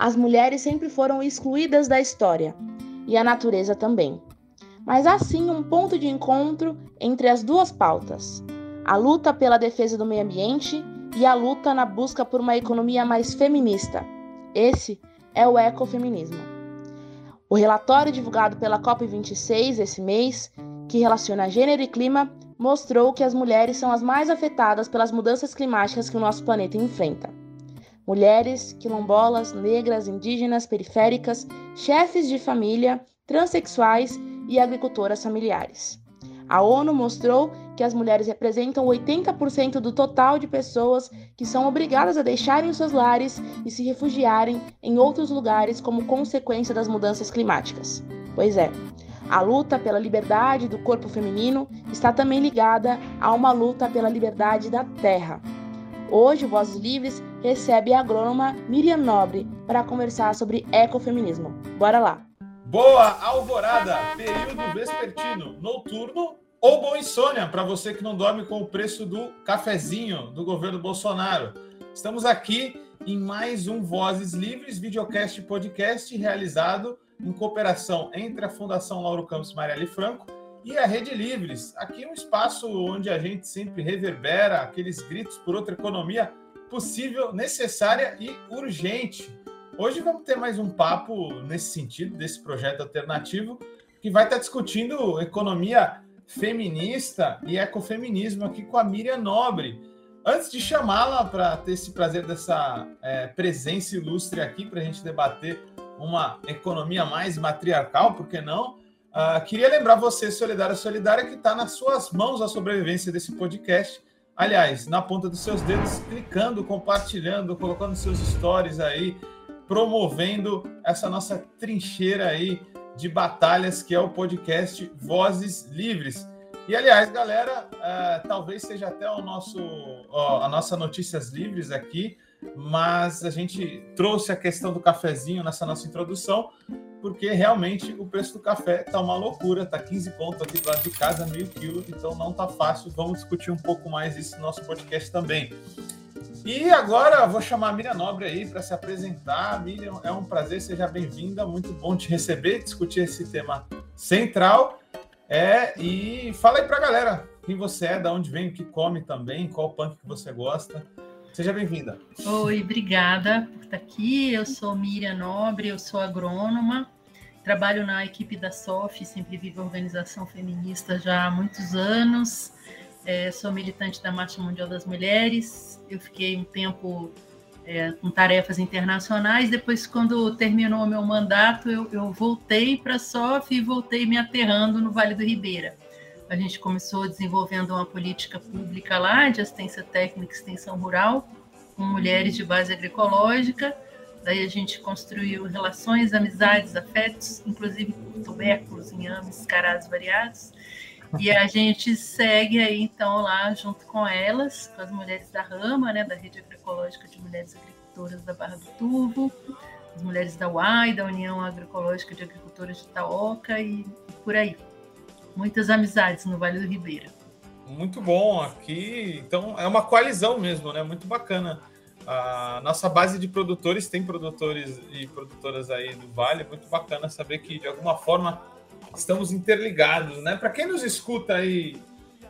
as mulheres sempre foram excluídas da história, e a natureza também. Mas há sim um ponto de encontro entre as duas pautas: a luta pela defesa do meio ambiente e a luta na busca por uma economia mais feminista. Esse é o ecofeminismo. O relatório divulgado pela COP26 esse mês, que relaciona gênero e clima, mostrou que as mulheres são as mais afetadas pelas mudanças climáticas que o nosso planeta enfrenta mulheres, quilombolas, negras, indígenas, periféricas, chefes de família, transexuais e agricultoras familiares. A ONU mostrou que as mulheres representam 80% do total de pessoas que são obrigadas a deixarem seus lares e se refugiarem em outros lugares como consequência das mudanças climáticas. Pois é, a luta pela liberdade do corpo feminino está também ligada a uma luta pela liberdade da terra. Hoje, Vozes Livres recebe a agrônoma Miriam Nobre para conversar sobre ecofeminismo. Bora lá! Boa alvorada, período vespertino, noturno ou boa insônia para você que não dorme com o preço do cafezinho do governo Bolsonaro. Estamos aqui em mais um Vozes Livres, videocast e podcast realizado em cooperação entre a Fundação Lauro Campos Marielle Franco e a Rede Livres. Aqui é um espaço onde a gente sempre reverbera aqueles gritos por outra economia possível, necessária e urgente. Hoje vamos ter mais um papo nesse sentido, desse projeto alternativo, que vai estar discutindo economia feminista e ecofeminismo aqui com a Miriam Nobre. Antes de chamá-la para ter esse prazer dessa é, presença ilustre aqui, para a gente debater uma economia mais matriarcal, por que não? Uh, queria lembrar você, Solidária Solidária, que está nas suas mãos a sobrevivência desse podcast. Aliás, na ponta dos seus dedos, clicando, compartilhando, colocando seus stories aí, promovendo essa nossa trincheira aí de batalhas que é o podcast Vozes Livres. E aliás, galera, uh, talvez seja até o nosso, a nossa Notícias Livres aqui, mas a gente trouxe a questão do cafezinho nessa nossa introdução, porque realmente o preço do café tá uma loucura, tá 15 pontos aqui do lado de casa, meio quilo, então não tá fácil. Vamos discutir um pouco mais isso no nosso podcast também. E agora vou chamar a Miriam Nobre aí para se apresentar. Miriam, é um prazer, seja bem-vinda, muito bom te receber, discutir esse tema central. É, e fala aí para a galera quem você é, da onde vem, o que come também, qual punk que você gosta. Seja bem-vinda. Oi, obrigada por estar aqui. Eu sou Miriam Nobre, eu sou agrônoma, trabalho na equipe da SOF, sempre vivo organização feminista já há muitos anos. É, sou militante da Marcha Mundial das Mulheres. Eu fiquei um tempo é, com tarefas internacionais. Depois, quando terminou o meu mandato, eu, eu voltei para a SOF e voltei me aterrando no Vale do Ribeira. A gente começou desenvolvendo uma política pública lá de assistência técnica e extensão rural, com mulheres de base agroecológica. Daí a gente construiu relações, amizades, afetos, inclusive por tubérculos, inhames, carás variados. E a gente segue aí, então, lá junto com elas, com as mulheres da Rama, né, da Rede Agroecológica de Mulheres Agricultoras da Barra do Turvo, as mulheres da UAI, da União Agroecológica de Agricultoras de Itaoca e por aí muitas amizades no Vale do Ribeira. Muito bom aqui. Então é uma coalizão mesmo, né? Muito bacana. A nossa base de produtores tem produtores e produtoras aí do Vale. Muito bacana saber que de alguma forma estamos interligados, né? Para quem nos escuta aí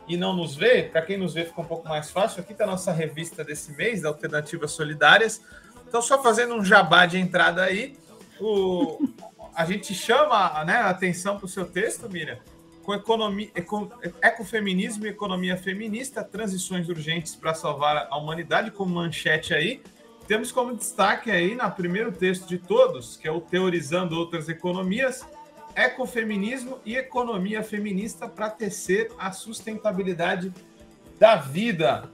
e não nos vê, para quem nos vê fica um pouco mais fácil. Aqui está a nossa revista desse mês, da Alternativas Solidárias. Então, só fazendo um jabá de entrada aí, o, a gente chama né, a atenção para o seu texto, Miriam, com economia, eco, ecofeminismo e economia feminista, transições urgentes para salvar a humanidade, como manchete aí. Temos como destaque aí, no primeiro texto de todos, que é o Teorizando Outras Economias, ecofeminismo e economia feminista para tecer a sustentabilidade da vida.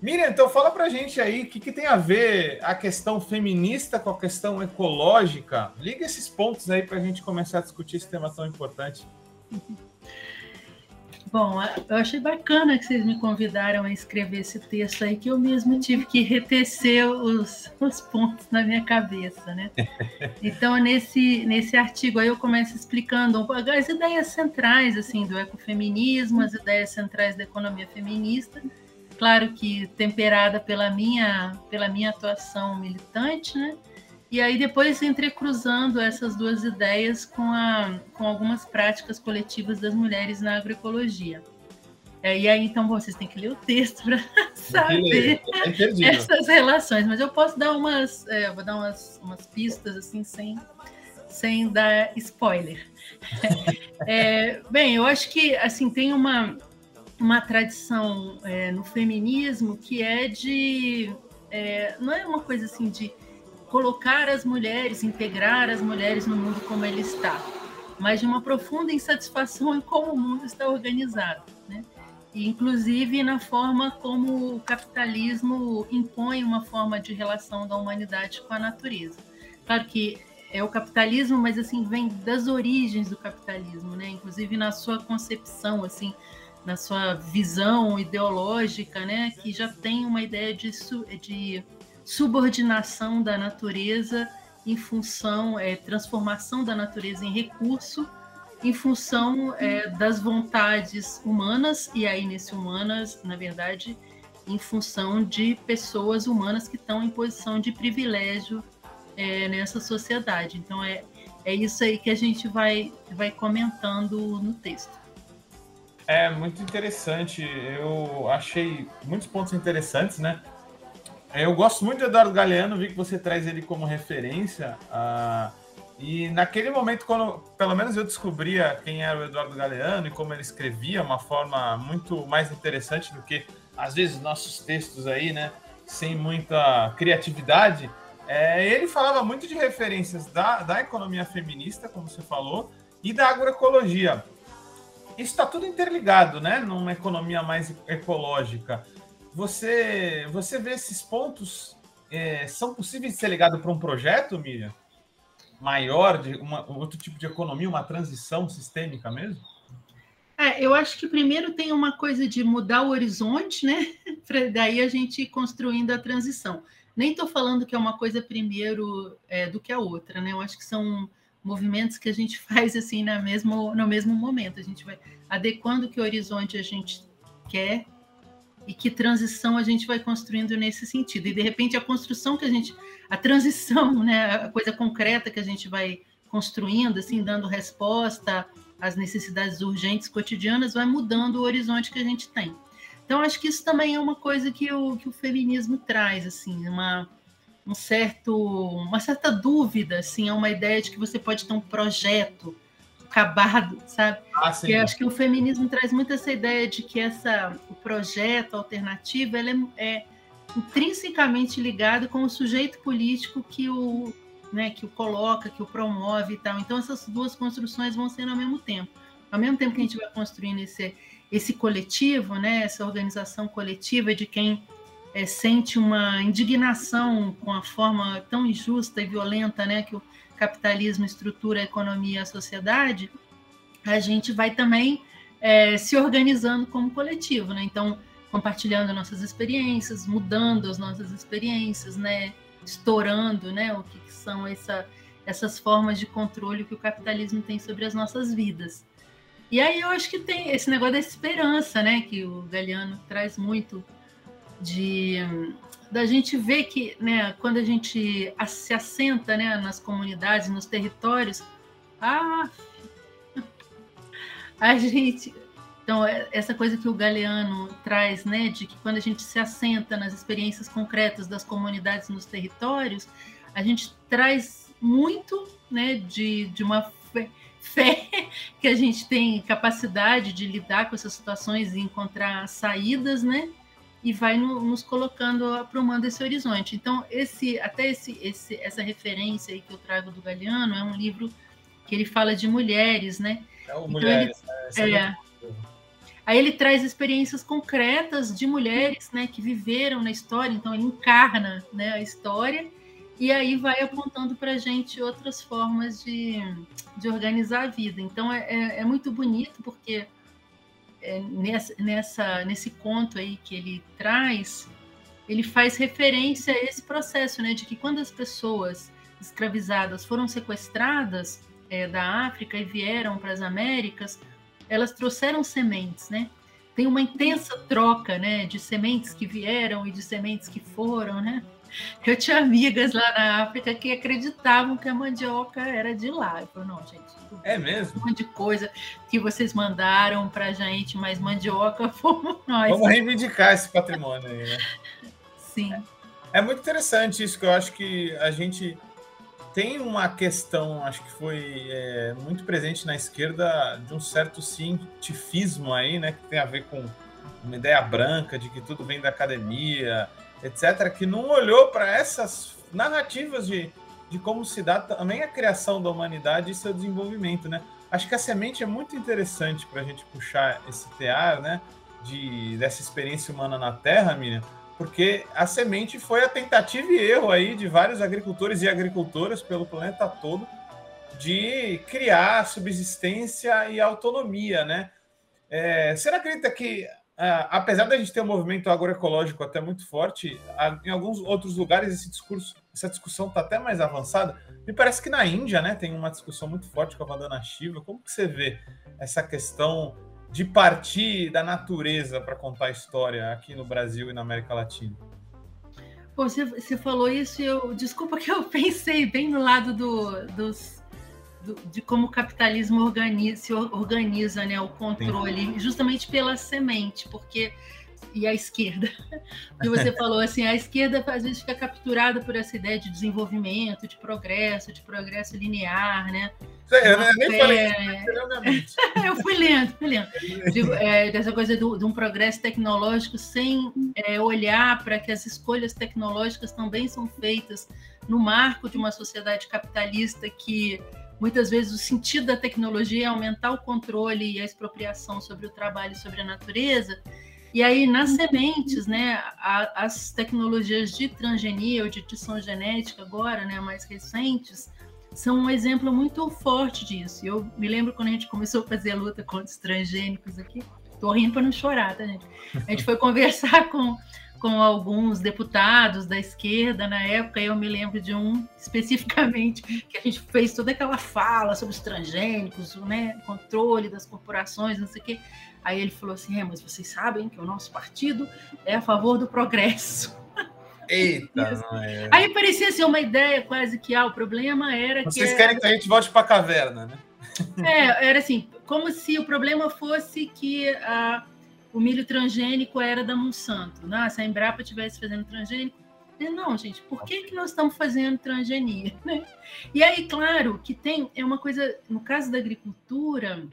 Miriam, então fala para gente aí o que, que, tem a ver a questão feminista com a questão ecológica. Liga esses pontos aí para a gente começar a discutir esse tema tão importante. Bom, eu achei bacana que vocês me convidaram a escrever esse texto aí, que eu mesmo tive que retecer os, os pontos na minha cabeça, né? Então, nesse, nesse artigo aí eu começo explicando as ideias centrais, assim, do ecofeminismo, as ideias centrais da economia feminista, claro que temperada pela minha, pela minha atuação militante, né? E aí depois entrecruzando essas duas ideias com, a, com algumas práticas coletivas das mulheres na agroecologia. É, e aí, então, vocês têm que ler o texto para saber essas relações. Mas eu posso dar umas, é, vou dar umas, umas pistas assim, sem, sem dar spoiler. É, bem, eu acho que assim tem uma, uma tradição é, no feminismo que é de é, não é uma coisa assim de colocar as mulheres, integrar as mulheres no mundo como ele está, mas de uma profunda insatisfação em como o mundo está organizado, né? E, inclusive na forma como o capitalismo impõe uma forma de relação da humanidade com a natureza. Claro que é o capitalismo, mas assim vem das origens do capitalismo, né? Inclusive na sua concepção, assim, na sua visão ideológica, né? Que já tem uma ideia de, de subordinação da natureza em função, é, transformação da natureza em recurso, em função é, das vontades humanas, e aí nesse humanas, na verdade, em função de pessoas humanas que estão em posição de privilégio é, nessa sociedade. Então é, é isso aí que a gente vai, vai comentando no texto. É muito interessante. Eu achei muitos pontos interessantes, né? Eu gosto muito do Eduardo Galeano, vi que você traz ele como referência. Uh, e naquele momento, quando pelo menos eu descobria quem era o Eduardo Galeano e como ele escrevia, uma forma muito mais interessante do que, às vezes, nossos textos aí, né? Sem muita criatividade. É, ele falava muito de referências da, da economia feminista, como você falou, e da agroecologia. Isso está tudo interligado, né? Numa economia mais ecológica. Você, você vê esses pontos é, são possíveis de ser ligados para um projeto, Miriam? Maior, de uma, outro tipo de economia, uma transição sistêmica mesmo? É, eu acho que primeiro tem uma coisa de mudar o horizonte, né? Daí a gente ir construindo a transição. Nem estou falando que é uma coisa primeiro é, do que a outra, né? Eu acho que são movimentos que a gente faz assim na mesmo, no mesmo momento. A gente vai adequando que horizonte a gente quer e que transição a gente vai construindo nesse sentido. E de repente a construção que a gente, a transição, né, a coisa concreta que a gente vai construindo, assim, dando resposta às necessidades urgentes cotidianas, vai mudando o horizonte que a gente tem. Então acho que isso também é uma coisa que o, que o feminismo traz, assim, uma um certo, uma certa dúvida, assim, é uma ideia de que você pode ter um projeto acabado, sabe? Ah, sim. Eu acho que o feminismo traz muito essa ideia de que essa, o projeto alternativo ele é, é intrinsecamente ligado com o sujeito político que o, né, que o coloca, que o promove e tal. Então essas duas construções vão ser ao mesmo tempo. Ao mesmo tempo que a gente vai construindo esse, esse coletivo, né, essa organização coletiva de quem é, sente uma indignação com a forma tão injusta e violenta né, que o capitalismo estrutura a economia e a sociedade, a gente vai também é, se organizando como coletivo, né? Então, compartilhando nossas experiências, mudando as nossas experiências, né? Estourando, né? O que, que são essa, essas formas de controle que o capitalismo tem sobre as nossas vidas. E aí eu acho que tem esse negócio da esperança, né? Que o Galeano traz muito de da gente ver que, né, quando a gente se assenta, né, nas comunidades, nos territórios, ah, a gente, então é, essa coisa que o Galeano traz, né, de que quando a gente se assenta nas experiências concretas das comunidades nos territórios, a gente traz muito, né, de, de uma fé, fé que a gente tem capacidade de lidar com essas situações e encontrar saídas, né? E vai no, nos colocando, aprumando esse horizonte. Então, esse até esse, esse, essa referência aí que eu trago do Galeano é um livro que ele fala de mulheres, né? É então, mulheres, ele, é, é. Aí ele traz experiências concretas de mulheres, né, que viveram na história. Então ele encarna, né, a história e aí vai apontando para a gente outras formas de, de organizar a vida. Então é, é, é muito bonito porque é, nessa, nessa, nesse conto aí que ele traz, ele faz referência a esse processo, né, de que quando as pessoas escravizadas foram sequestradas é, da África e vieram para as Américas, elas trouxeram sementes, né? Tem uma intensa troca, né, de sementes que vieram e de sementes que foram, né? Eu tinha amigas lá na África que acreditavam que a mandioca era de lá. Eu falei, não, gente. É mesmo? Um monte de coisa que vocês mandaram pra gente, mas mandioca fomos nós. Vamos reivindicar esse patrimônio aí, né? Sim. É, é muito interessante isso, que eu acho que a gente tem uma questão, acho que foi é, muito presente na esquerda, de um certo cientifismo aí, né? Que tem a ver com uma ideia branca de que tudo vem da academia, etc., que não olhou para essas narrativas de, de como se dá também a criação da humanidade e seu desenvolvimento, né? Acho que a semente é muito interessante para a gente puxar esse tear, né? De, dessa experiência humana na Terra, Miriam, porque a semente foi a tentativa e erro aí de vários agricultores e agricultoras pelo planeta todo de criar subsistência e autonomia, né? É, você acredita que Uh, apesar da gente ter um movimento agroecológico até muito forte, em alguns outros lugares esse discurso, essa discussão está até mais avançada. Me parece que na Índia, né, tem uma discussão muito forte com a Vandana Shiva. Como que você vê essa questão de partir da natureza para contar a história aqui no Brasil e na América Latina? Você, você falou isso e eu desculpa que eu pensei bem no lado do, dos de como o capitalismo organiza, se organiza né, o controle, Sim. justamente pela semente, porque e a esquerda. que você falou assim, a esquerda às vezes fica capturada por essa ideia de desenvolvimento, de progresso, de progresso linear, né? eu nem falei Eu fui lendo, fui lendo. É, dessa coisa do, de um progresso tecnológico sem é, olhar para que as escolhas tecnológicas também são feitas no marco de uma sociedade capitalista que Muitas vezes o sentido da tecnologia é aumentar o controle e a expropriação sobre o trabalho e sobre a natureza. E aí, nas sementes, né, a, as tecnologias de transgenia ou de edição genética agora, né, mais recentes, são um exemplo muito forte disso. Eu me lembro quando a gente começou a fazer a luta contra os transgênicos aqui, tô rindo para não chorar, tá, gente? A gente foi conversar com com alguns deputados da esquerda na época, eu me lembro de um especificamente que a gente fez toda aquela fala sobre os transgênicos, né, controle das corporações, não sei o quê. Aí ele falou assim: é, mas vocês sabem que o nosso partido é a favor do progresso. Eita! Aí parecia ser uma ideia quase que ah, o problema era vocês que. Vocês querem que a gente volte para a caverna, né? É, era assim, como se o problema fosse que a o milho transgênico era da Monsanto. Né? Se a Embrapa estivesse fazendo transgênico, não, gente, por que, que nós estamos fazendo transgenia? Né? E aí, claro, que tem, é uma coisa, no caso da agricultura,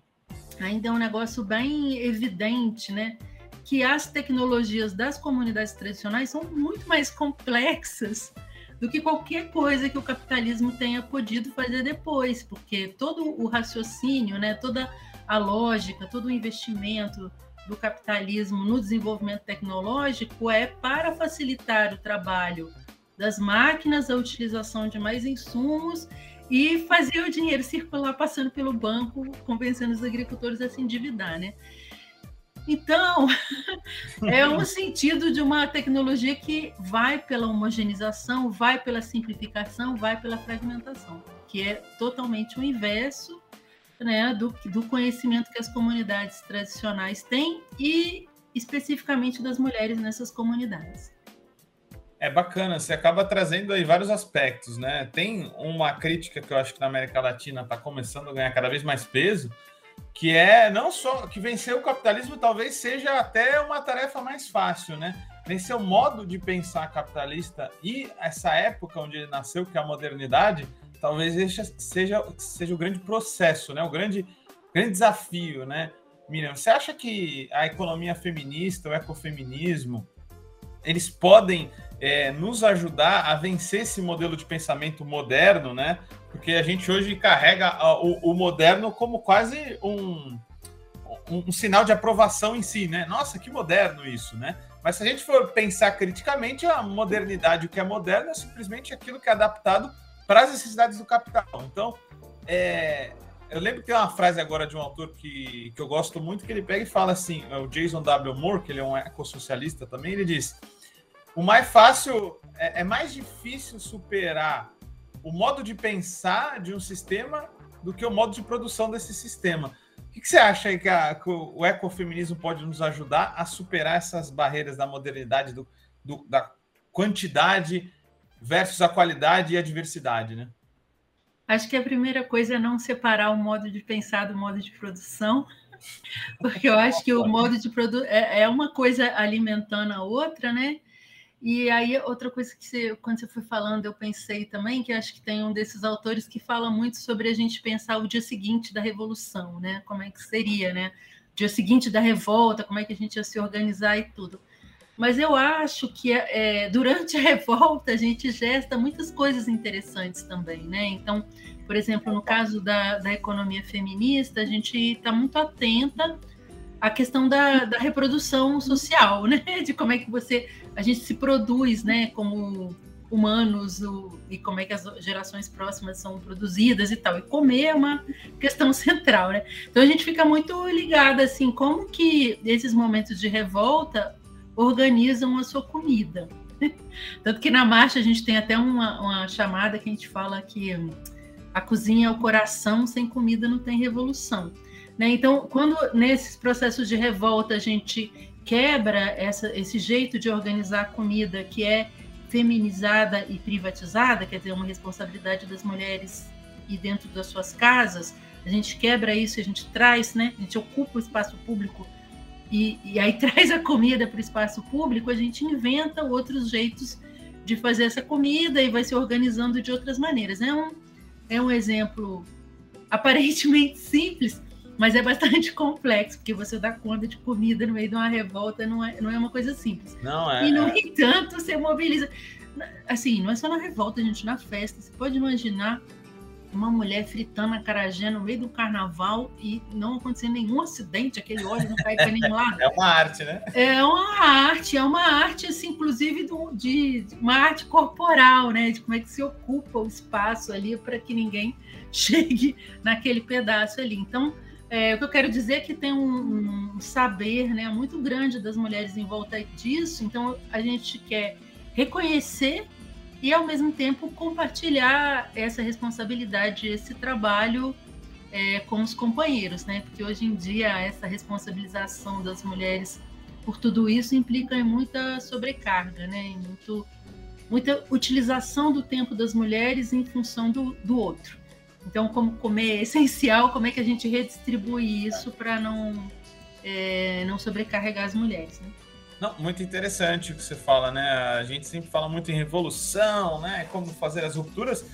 ainda é um negócio bem evidente, né? Que as tecnologias das comunidades tradicionais são muito mais complexas do que qualquer coisa que o capitalismo tenha podido fazer depois, porque todo o raciocínio, né, toda a lógica, todo o investimento do capitalismo no desenvolvimento tecnológico é para facilitar o trabalho das máquinas, a utilização de mais insumos e fazer o dinheiro circular passando pelo banco, convencendo os agricultores a se endividar, né? Então, é um sentido de uma tecnologia que vai pela homogeneização, vai pela simplificação, vai pela fragmentação, que é totalmente o inverso né, do, do conhecimento que as comunidades tradicionais têm e especificamente das mulheres nessas comunidades. É bacana, você acaba trazendo aí vários aspectos, né? Tem uma crítica que eu acho que na América Latina está começando a ganhar cada vez mais peso, que é não só que vencer o capitalismo talvez seja até uma tarefa mais fácil, né? Vencer o modo de pensar capitalista e essa época onde ele nasceu, que é a modernidade, talvez esse seja, seja o grande processo, né? O grande, grande desafio, né? Miriam, você acha que a economia feminista, o ecofeminismo, eles podem é, nos ajudar a vencer esse modelo de pensamento moderno, né? Porque a gente hoje carrega o, o moderno como quase um, um, um, sinal de aprovação em si, né? Nossa, que moderno isso, né? Mas se a gente for pensar criticamente, a modernidade, o que é moderno, é simplesmente aquilo que é adaptado para as necessidades do capital. Então, é, eu lembro que tem uma frase agora de um autor que, que eu gosto muito, que ele pega e fala assim, é o Jason W. Moore, que ele é um ecossocialista também, ele diz, o mais fácil, é, é mais difícil superar o modo de pensar de um sistema do que o modo de produção desse sistema. O que, que você acha aí que, a, que, o ecofeminismo pode nos ajudar a superar essas barreiras da modernidade, do, do, da quantidade versus a qualidade e a diversidade, né? Acho que a primeira coisa é não separar o modo de pensar do modo de produção, porque eu acho que o modo de produção é, é uma coisa alimentando a outra, né? E aí, outra coisa que você, quando você foi falando, eu pensei também que acho que tem um desses autores que fala muito sobre a gente pensar o dia seguinte da revolução, né? Como é que seria, né? O dia seguinte da revolta, como é que a gente ia se organizar e tudo. Mas eu acho que é, durante a revolta a gente gesta muitas coisas interessantes também, né? Então, por exemplo, no caso da, da economia feminista, a gente está muito atenta à questão da, da reprodução social, né? De como é que você a gente se produz, né? Como humanos o, e como é que as gerações próximas são produzidas e tal. E comer é uma questão central, né? Então a gente fica muito ligada assim, como que esses momentos de revolta organizam a sua comida. Tanto que na marcha a gente tem até uma, uma chamada que a gente fala que a cozinha é o coração, sem comida não tem revolução. Né? Então, quando nesses processos de revolta a gente quebra essa, esse jeito de organizar a comida que é feminizada e privatizada, quer dizer, uma responsabilidade das mulheres e dentro das suas casas, a gente quebra isso, a gente traz, né? A gente ocupa o espaço público e, e aí traz a comida para o espaço público, a gente inventa outros jeitos de fazer essa comida e vai se organizando de outras maneiras. É um, é um exemplo aparentemente simples, mas é bastante complexo, porque você dá conta de comida no meio de uma revolta não é, não é uma coisa simples. Não é. E, no é. entanto, você mobiliza. Assim, não é só na revolta, gente, na festa. Você pode imaginar uma mulher fritando a carajé no meio do carnaval e não acontecer nenhum acidente, aquele óleo não cair para nenhum lado. É uma arte, né? É uma arte, é uma arte, assim, inclusive do, de, de uma arte corporal, né? De como é que se ocupa o espaço ali para que ninguém chegue naquele pedaço ali. Então, é, o que eu quero dizer é que tem um, um saber né, muito grande das mulheres em volta disso, então a gente quer reconhecer e, ao mesmo tempo, compartilhar essa responsabilidade, esse trabalho é, com os companheiros, né? Porque hoje em dia essa responsabilização das mulheres por tudo isso implica em muita sobrecarga, né? Em muito, muita utilização do tempo das mulheres em função do, do outro. Então, como comer é essencial, como é que a gente redistribui isso para não, é, não sobrecarregar as mulheres, né? Não, muito interessante o que você fala, né? A gente sempre fala muito em revolução, né? Como fazer as rupturas,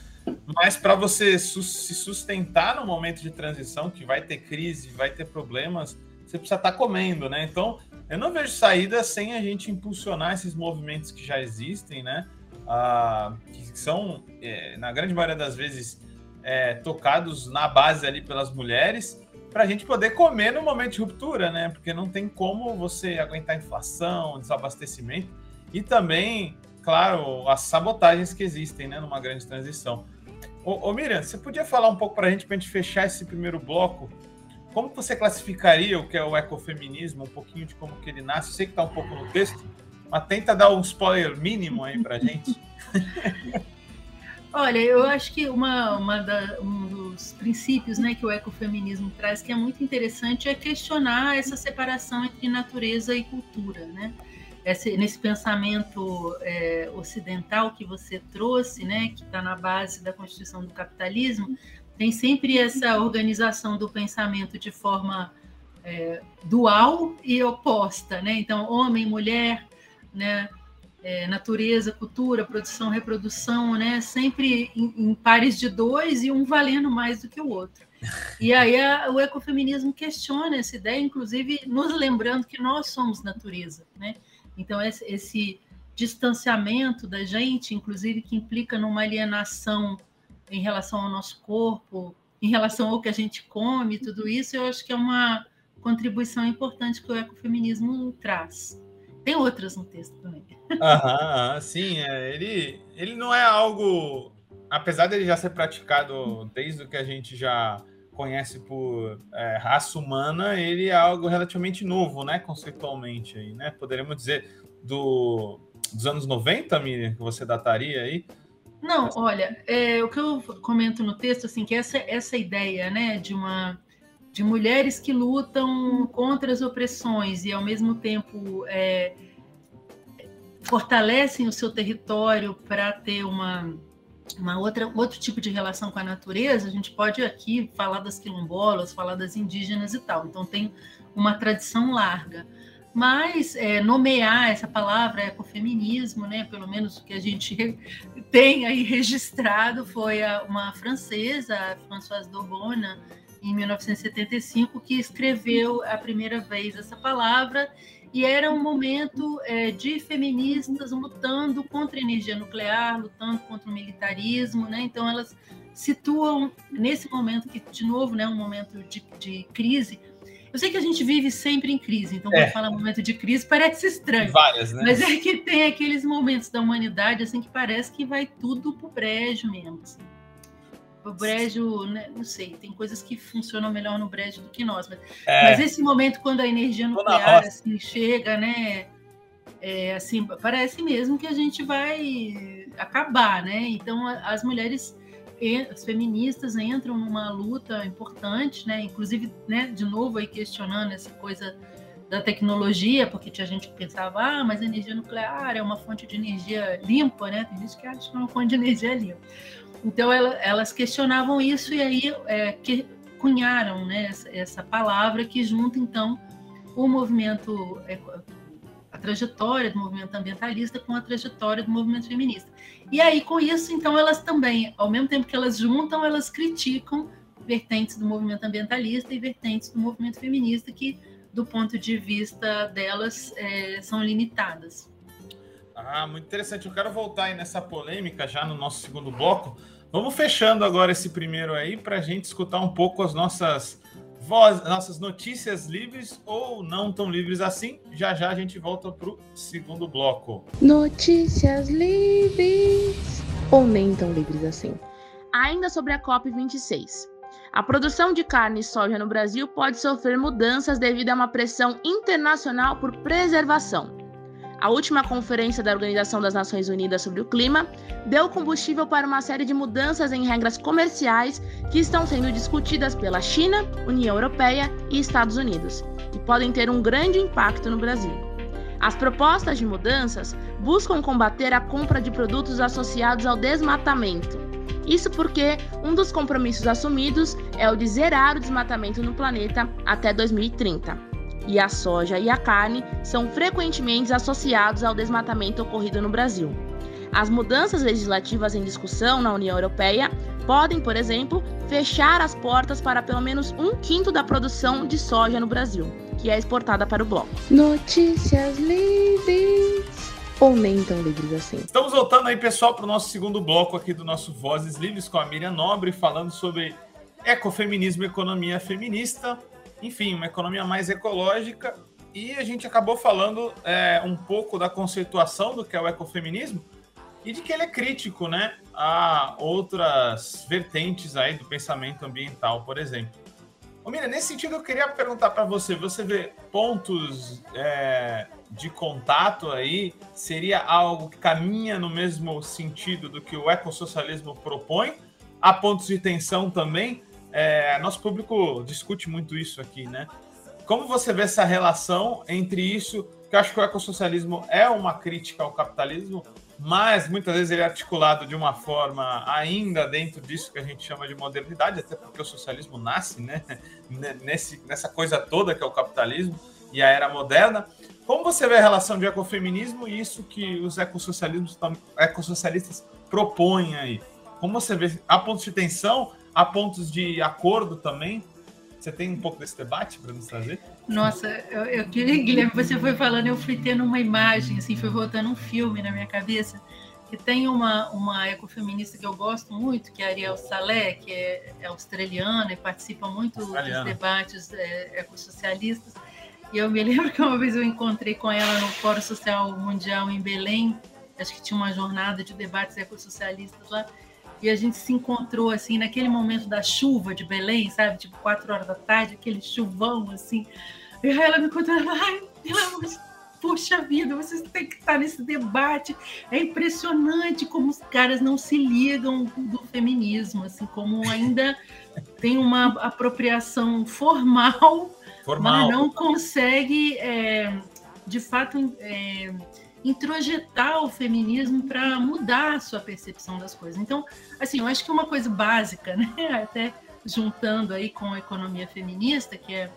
mas para você su se sustentar no momento de transição, que vai ter crise, vai ter problemas, você precisa estar tá comendo, né? Então, eu não vejo saída sem a gente impulsionar esses movimentos que já existem, né? Ah, que são, é, na grande maioria das vezes, é, tocados na base ali pelas mulheres para a gente poder comer no momento de ruptura, né? Porque não tem como você aguentar inflação, desabastecimento e também, claro, as sabotagens que existem, né, numa grande transição. Ô, ô Miriam, você podia falar um pouco para a gente, para a gente fechar esse primeiro bloco, como você classificaria o que é o ecofeminismo, um pouquinho de como que ele nasce? Eu sei que está um pouco no texto, mas tenta dar um spoiler mínimo aí para a gente. Olha, eu acho que uma, uma da, um dos princípios né, que o ecofeminismo traz, que é muito interessante, é questionar essa separação entre natureza e cultura. Né? Esse, nesse pensamento é, ocidental que você trouxe, né, que está na base da constituição do capitalismo, tem sempre essa organização do pensamento de forma é, dual e oposta. Né? Então, homem, mulher, né? É, natureza, cultura, produção, reprodução, né? Sempre em, em, pares de dois e um valendo mais do que o outro. E aí a, o ecofeminismo questiona essa ideia, inclusive nos lembrando que nós somos natureza, né? Então esse, esse distanciamento da gente, inclusive que implica numa alienação em relação ao nosso corpo, em relação ao que a gente come, tudo isso, eu acho que é uma contribuição importante que o ecofeminismo traz. Tem outras no texto também. Aham, sim, é, ele, ele não é algo. Apesar dele já ser praticado desde o que a gente já conhece por é, raça humana, ele é algo relativamente novo, né? Conceitualmente aí, né? Poderíamos dizer do, dos anos 90, Miriam, que você dataria aí? Não, olha, é, o que eu comento no texto, assim, que essa, essa ideia, né, de uma de mulheres que lutam contra as opressões e ao mesmo tempo é, fortalecem o seu território para ter uma, uma outra, outro tipo de relação com a natureza, a gente pode aqui falar das quilombolas, falar das indígenas e tal. Então tem uma tradição larga. Mas é, nomear essa palavra ecofeminismo, né, pelo menos o que a gente tem aí registrado, foi a, uma francesa, a Françoise Dorbona, em 1975, que escreveu a primeira vez essa palavra e era um momento é, de feministas lutando contra a energia nuclear, lutando contra o militarismo, né? Então elas situam nesse momento que, de novo, né, um momento de, de crise. Eu sei que a gente vive sempre em crise, então quando é. fala momento de crise parece estranho. Várias, né? Mas é que tem aqueles momentos da humanidade assim que parece que vai tudo pro brejo mesmo. Assim o brejo, né, não sei, tem coisas que funcionam melhor no brejo do que nós, mas, é. mas esse momento quando a energia nuclear assim, chega, né, é, assim, parece mesmo que a gente vai acabar, né? Então as mulheres, as feministas entram numa luta importante, né? Inclusive, né, de novo aí questionando essa coisa da tecnologia, porque tinha gente que pensava, ah, mas a energia nuclear é uma fonte de energia limpa, né? Tem gente que acha que é uma fonte de energia limpa. Então ela, elas questionavam isso e aí é, que cunharam né, essa, essa, palavra que junta então o movimento, é, a trajetória do movimento ambientalista com a trajetória do movimento feminista. E aí com isso então elas também, ao mesmo tempo que elas juntam, elas criticam vertentes do movimento ambientalista e vertentes do movimento feminista que do ponto de vista delas é, são limitadas. Ah, muito interessante. Eu quero voltar aí nessa polêmica já no nosso segundo bloco. Vamos fechando agora esse primeiro aí para a gente escutar um pouco as nossas vozes, nossas notícias livres ou não tão livres assim. Já já a gente volta para o segundo bloco. Notícias livres ou nem tão livres assim. Ainda sobre a COP26. A produção de carne e soja no Brasil pode sofrer mudanças devido a uma pressão internacional por preservação. A última conferência da Organização das Nações Unidas sobre o Clima deu combustível para uma série de mudanças em regras comerciais que estão sendo discutidas pela China, União Europeia e Estados Unidos e podem ter um grande impacto no Brasil. As propostas de mudanças buscam combater a compra de produtos associados ao desmatamento. Isso porque um dos compromissos assumidos é o de zerar o desmatamento no planeta até 2030 e a soja e a carne são frequentemente associados ao desmatamento ocorrido no Brasil. As mudanças legislativas em discussão na União Europeia podem, por exemplo, fechar as portas para pelo menos um quinto da produção de soja no Brasil, que é exportada para o bloco. Notícias livres ou nem tão livres assim. Estamos voltando aí, pessoal, para o nosso segundo bloco aqui do nosso Vozes Livres com a Miriam Nobre, falando sobre ecofeminismo e economia feminista enfim, uma economia mais ecológica. E a gente acabou falando é, um pouco da conceituação do que é o ecofeminismo e de que ele é crítico, né, a outras vertentes aí do pensamento ambiental, por exemplo. Ô, nesse sentido eu queria perguntar para você, você vê pontos é, de contato aí? Seria algo que caminha no mesmo sentido do que o ecossocialismo propõe? Há pontos de tensão também? É, nosso público discute muito isso aqui, né? Como você vê essa relação entre isso, que eu acho que o ecossocialismo é uma crítica ao capitalismo, mas muitas vezes ele é articulado de uma forma ainda dentro disso que a gente chama de modernidade, até porque o socialismo nasce né, Nesse, nessa coisa toda que é o capitalismo e a era moderna. Como você vê a relação de ecofeminismo e isso que os ecossocialistas propõem aí? Como você vê? Há pontos de tensão Há pontos de acordo também? Você tem um pouco desse debate para nos trazer? Nossa, eu, eu Guilherme, você foi falando, eu fui tendo uma imagem, assim, foi voltando um filme na minha cabeça, que tem uma, uma ecofeminista que eu gosto muito, que é a Ariel Salé, que é, é australiana e participa muito dos debates é, ecossocialistas. E eu me lembro que uma vez eu encontrei com ela no Fórum Social Mundial em Belém, acho que tinha uma jornada de debates ecossocialistas lá, e a gente se encontrou assim naquele momento da chuva de Belém, sabe? Tipo, quatro horas da tarde, aquele chuvão assim. E aí ela me contou, ai, pelo amor de Poxa vida, vocês têm que estar nesse debate. É impressionante como os caras não se ligam do feminismo, assim, como ainda tem uma apropriação formal, formal. mas não consegue, é, de fato, é, introjetar o feminismo para mudar a sua percepção das coisas. Então, assim, eu acho que uma coisa básica, né, até juntando aí com a economia feminista, que é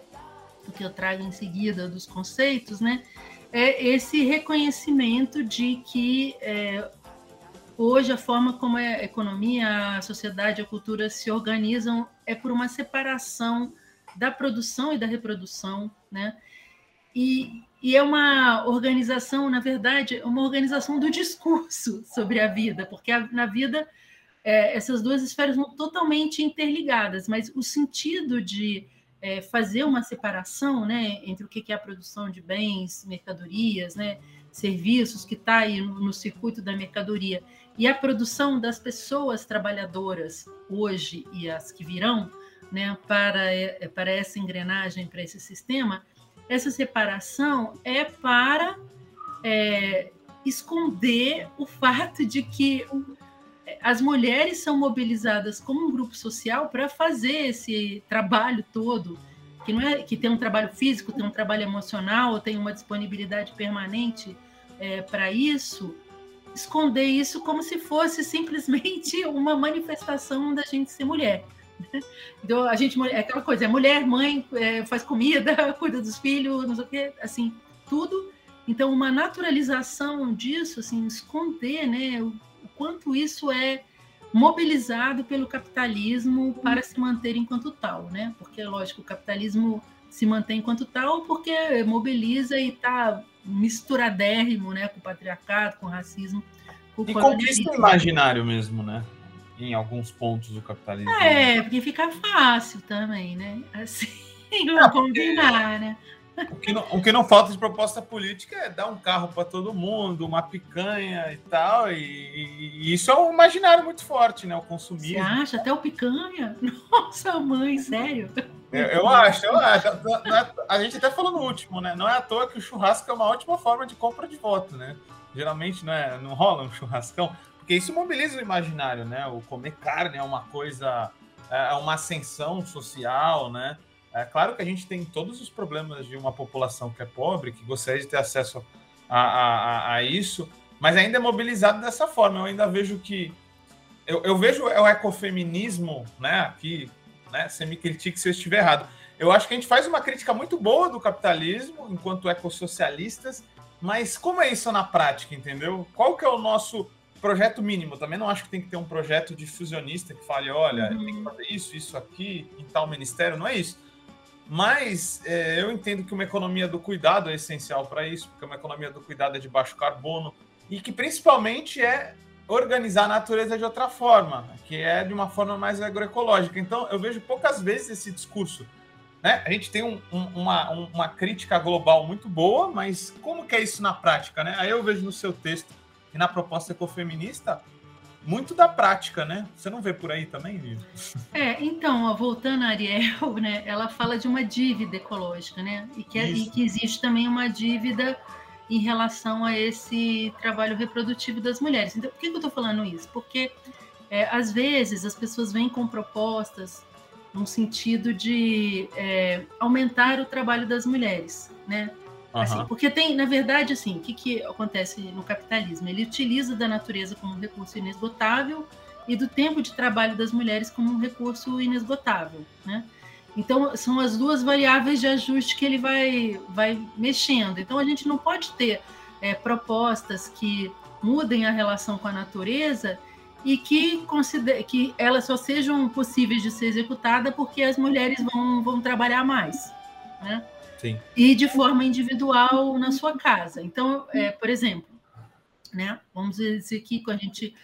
o que eu trago em seguida dos conceitos, né, é esse reconhecimento de que é, hoje a forma como a economia, a sociedade, a cultura se organizam é por uma separação da produção e da reprodução, né? E, e é uma organização, na verdade, uma organização do discurso sobre a vida, porque a, na vida é, essas duas esferas são totalmente interligadas, mas o sentido de é, fazer uma separação né, entre o que é a produção de bens, mercadorias, né, serviços, que está aí no, no circuito da mercadoria, e a produção das pessoas trabalhadoras hoje e as que virão, né, para, é, para essa engrenagem, para esse sistema, essa separação é para é, esconder o fato de que as mulheres são mobilizadas como um grupo social para fazer esse trabalho todo, que não é que tem um trabalho físico, tem um trabalho emocional, tem uma disponibilidade permanente é, para isso, esconder isso como se fosse simplesmente uma manifestação da gente ser mulher. Então, a gente, é aquela coisa, é mulher, mãe, é, faz comida, cuida dos filhos, não sei o quê, assim, tudo. Então, uma naturalização disso, assim, esconder, né, o, o quanto isso é mobilizado pelo capitalismo para se manter enquanto tal, né? Porque, lógico, o capitalismo se mantém enquanto tal porque mobiliza e está misturadérrimo, né, com o patriarcado, com o racismo. Com o e conquista o imaginário mesmo, né? Em alguns pontos do capitalismo. É, porque fica fácil também, né? Assim, não combinar, né? O que, não, o que não falta de proposta política é dar um carro para todo mundo, uma picanha e tal, e, e, isso é um imaginário muito forte, né? O consumir. Você acha? Até o picanha? Nossa, mãe, sério? Eu, eu acho, eu acho. A gente até falou no último, né? Não é à toa que o churrasco é uma ótima forma de compra de voto, né? Geralmente não, é, não rola um churrascão. Porque isso mobiliza o imaginário, né? O comer carne é uma coisa, é, é uma ascensão social, né? É claro que a gente tem todos os problemas de uma população que é pobre, que gostaria de ter acesso a, a, a isso, mas ainda é mobilizado dessa forma. Eu ainda vejo que. Eu, eu vejo o ecofeminismo, né? Aqui, né? Você me critique se eu estiver errado. Eu acho que a gente faz uma crítica muito boa do capitalismo enquanto ecossocialistas, mas como é isso na prática, entendeu? Qual que é o nosso projeto mínimo. Também não acho que tem que ter um projeto de fusionista que fale, olha, uhum. tem que fazer isso, isso aqui, em tal ministério. Não é isso. Mas é, eu entendo que uma economia do cuidado é essencial para isso, porque uma economia do cuidado é de baixo carbono e que principalmente é organizar a natureza de outra forma, que é de uma forma mais agroecológica. Então, eu vejo poucas vezes esse discurso. Né? A gente tem um, um, uma, uma crítica global muito boa, mas como que é isso na prática? Né? Aí eu vejo no seu texto e na proposta ecofeminista, muito da prática, né? Você não vê por aí também, Lívia? É, então, ó, voltando a Ariel, né, ela fala de uma dívida ecológica, né? E que, é, e que existe também uma dívida em relação a esse trabalho reprodutivo das mulheres. Então, por que, que eu estou falando isso? Porque, é, às vezes, as pessoas vêm com propostas no sentido de é, aumentar o trabalho das mulheres, né? Assim, porque tem, na verdade, assim, o que, que acontece no capitalismo? Ele utiliza da natureza como um recurso inesgotável e do tempo de trabalho das mulheres como um recurso inesgotável, né? Então, são as duas variáveis de ajuste que ele vai, vai mexendo. Então, a gente não pode ter é, propostas que mudem a relação com a natureza e que, que elas só sejam possíveis de ser executadas porque as mulheres vão, vão trabalhar mais, né? Sim. e de forma individual na sua casa. Então, é, por exemplo, né, vamos dizer aqui com a gente,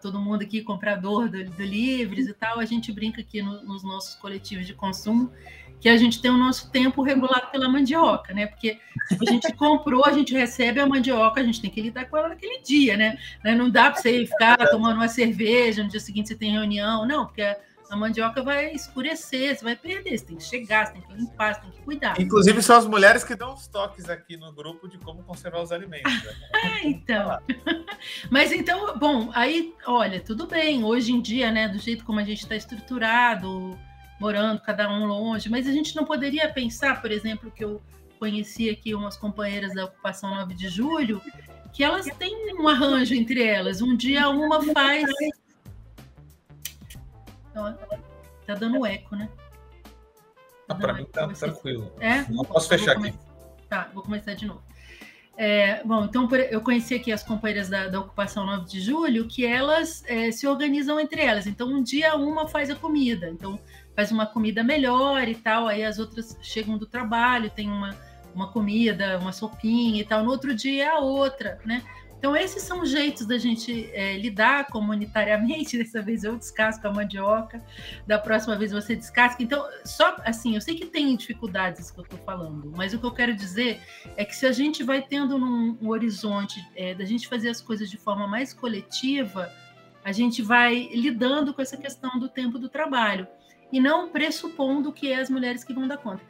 todo mundo aqui comprador do, do Livres e tal, a gente brinca aqui no, nos nossos coletivos de consumo que a gente tem o nosso tempo regulado pela mandioca, né? Porque a gente comprou, a gente recebe a mandioca, a gente tem que lidar com ela naquele dia, né? Não dá para você ficar tomando uma cerveja, no dia seguinte você tem reunião, não, porque a mandioca vai escurecer, você vai perder, você tem que chegar, você tem que limpar, você tem que cuidar. Inclusive são as mulheres que dão os toques aqui no grupo de como conservar os alimentos. Né? é, então. Mas então, bom, aí, olha, tudo bem, hoje em dia, né, do jeito como a gente está estruturado, morando cada um longe, mas a gente não poderia pensar, por exemplo, que eu conheci aqui umas companheiras da ocupação 9 de julho, que elas têm um arranjo entre elas. Um dia uma faz. Tá dando eco, né? Tá para mim tá tranquilo. É? Não posso fechar aqui. Tá, vou começar de novo. É, bom, então eu conheci aqui as companheiras da, da Ocupação 9 de Julho, que elas é, se organizam entre elas. Então, um dia uma faz a comida, então faz uma comida melhor e tal, aí as outras chegam do trabalho, tem uma, uma comida, uma sopinha e tal. No outro dia é a outra, né? Então, esses são os jeitos da gente é, lidar comunitariamente. Dessa vez eu descasco a mandioca, da próxima vez você descasca. Então, só assim, eu sei que tem dificuldades que eu estou falando, mas o que eu quero dizer é que se a gente vai tendo um horizonte é, da gente fazer as coisas de forma mais coletiva, a gente vai lidando com essa questão do tempo do trabalho e não pressupondo que é as mulheres que vão dar conta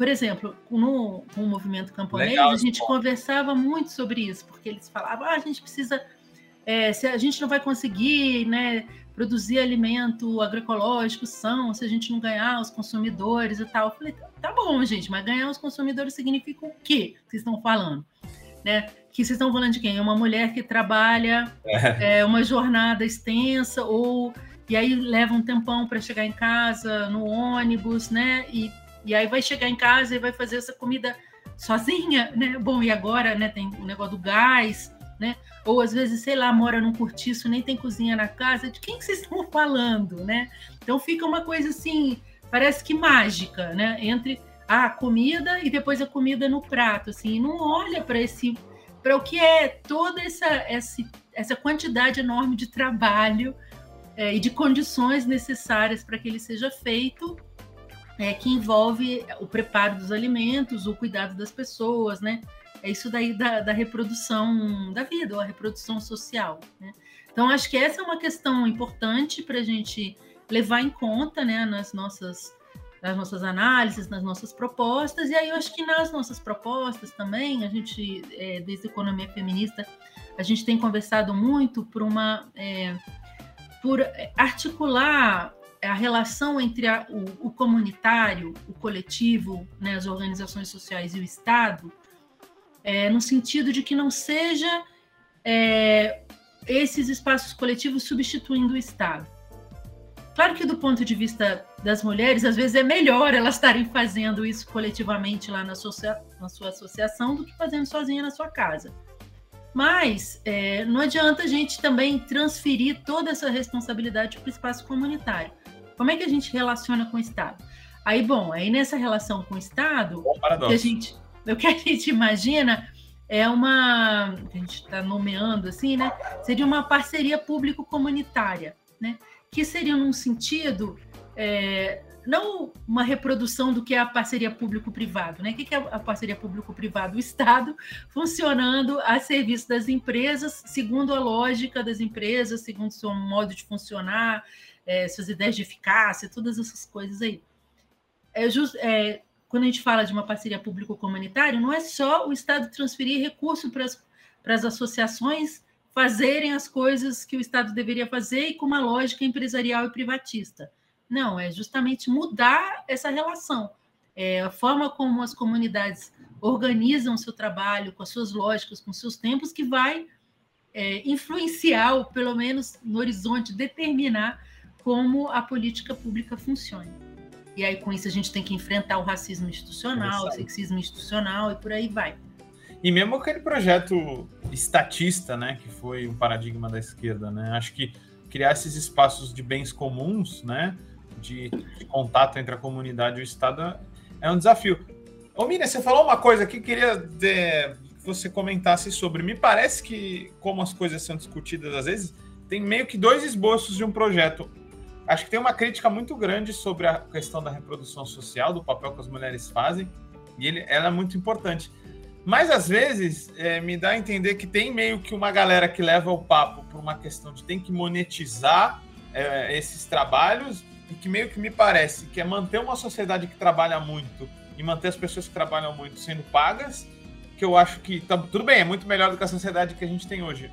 por exemplo, no, no movimento camponês, Legal, a gente bom. conversava muito sobre isso, porque eles falavam, ah, a gente precisa, é, se a gente não vai conseguir né, produzir alimento agroecológico são, se a gente não ganhar os consumidores e tal. Eu falei, tá bom, gente, mas ganhar os consumidores significa o quê que vocês estão falando? Né? Que vocês estão falando de quem? Uma mulher que trabalha é. É, uma jornada extensa ou e aí leva um tempão para chegar em casa no ônibus, né? E e aí vai chegar em casa e vai fazer essa comida sozinha, né? Bom, e agora, né, tem o negócio do gás, né? Ou às vezes, sei lá, mora num cortiço, nem tem cozinha na casa. De quem que vocês estão falando, né? Então fica uma coisa assim, parece que mágica, né? Entre a comida e depois a comida no prato, assim, e não olha para esse para o que é toda essa, essa, essa quantidade enorme de trabalho é, e de condições necessárias para que ele seja feito é, que envolve o preparo dos alimentos, o cuidado das pessoas, né? É isso daí da, da reprodução da vida, ou a reprodução social, né? Então, acho que essa é uma questão importante para a gente levar em conta, né, nas nossas, nas nossas análises, nas nossas propostas, e aí eu acho que nas nossas propostas também, a gente, é, desde a economia feminista, a gente tem conversado muito por uma... É, por articular a relação entre a, o, o, comunitário, o coletivo, né, as organizações sociais e o Estado, é, no sentido de que não seja é, esses espaços coletivos substituindo o Estado. Claro que do ponto de vista das mulheres, às vezes é melhor elas estarem fazendo isso coletivamente lá na, na sua associação do que fazendo sozinha na sua casa. Mas é, não adianta a gente também transferir toda essa responsabilidade para o espaço comunitário. Como é que a gente relaciona com o Estado? Aí, bom, aí nessa relação com o Estado, que a gente, o que a gente imagina é uma, a gente está nomeando assim, né? Seria uma parceria público-comunitária, né? Que seria num sentido é, não uma reprodução do que é a parceria público-privado, né? O que é a parceria público-privado? O Estado funcionando a serviço das empresas, segundo a lógica das empresas, segundo o seu modo de funcionar, é, suas ideias de eficácia, todas essas coisas aí. É, just, é, quando a gente fala de uma parceria público-comunitária, não é só o Estado transferir recurso para as associações fazerem as coisas que o Estado deveria fazer e com uma lógica empresarial e privatista. Não, é justamente mudar essa relação. É, a forma como as comunidades organizam o seu trabalho, com as suas lógicas, com seus tempos, que vai é, influenciar, ou pelo menos no horizonte, determinar como a política pública funciona. E aí, com isso, a gente tem que enfrentar o racismo institucional, o sexismo institucional e por aí vai. E mesmo aquele projeto estatista, né, que foi um paradigma da esquerda, né, acho que criar esses espaços de bens comuns, né, de, de contato entre a comunidade e o Estado é um desafio. Ô, Miriam, você falou uma coisa que queria de, que você comentasse sobre. Me parece que, como as coisas são discutidas às vezes, tem meio que dois esboços de um projeto acho que tem uma crítica muito grande sobre a questão da reprodução social, do papel que as mulheres fazem, e ele, ela é muito importante. Mas às vezes é, me dá a entender que tem meio que uma galera que leva o papo por uma questão de tem que monetizar é, esses trabalhos e que meio que me parece que é manter uma sociedade que trabalha muito e manter as pessoas que trabalham muito sendo pagas, que eu acho que tá, tudo bem, é muito melhor do que a sociedade que a gente tem hoje.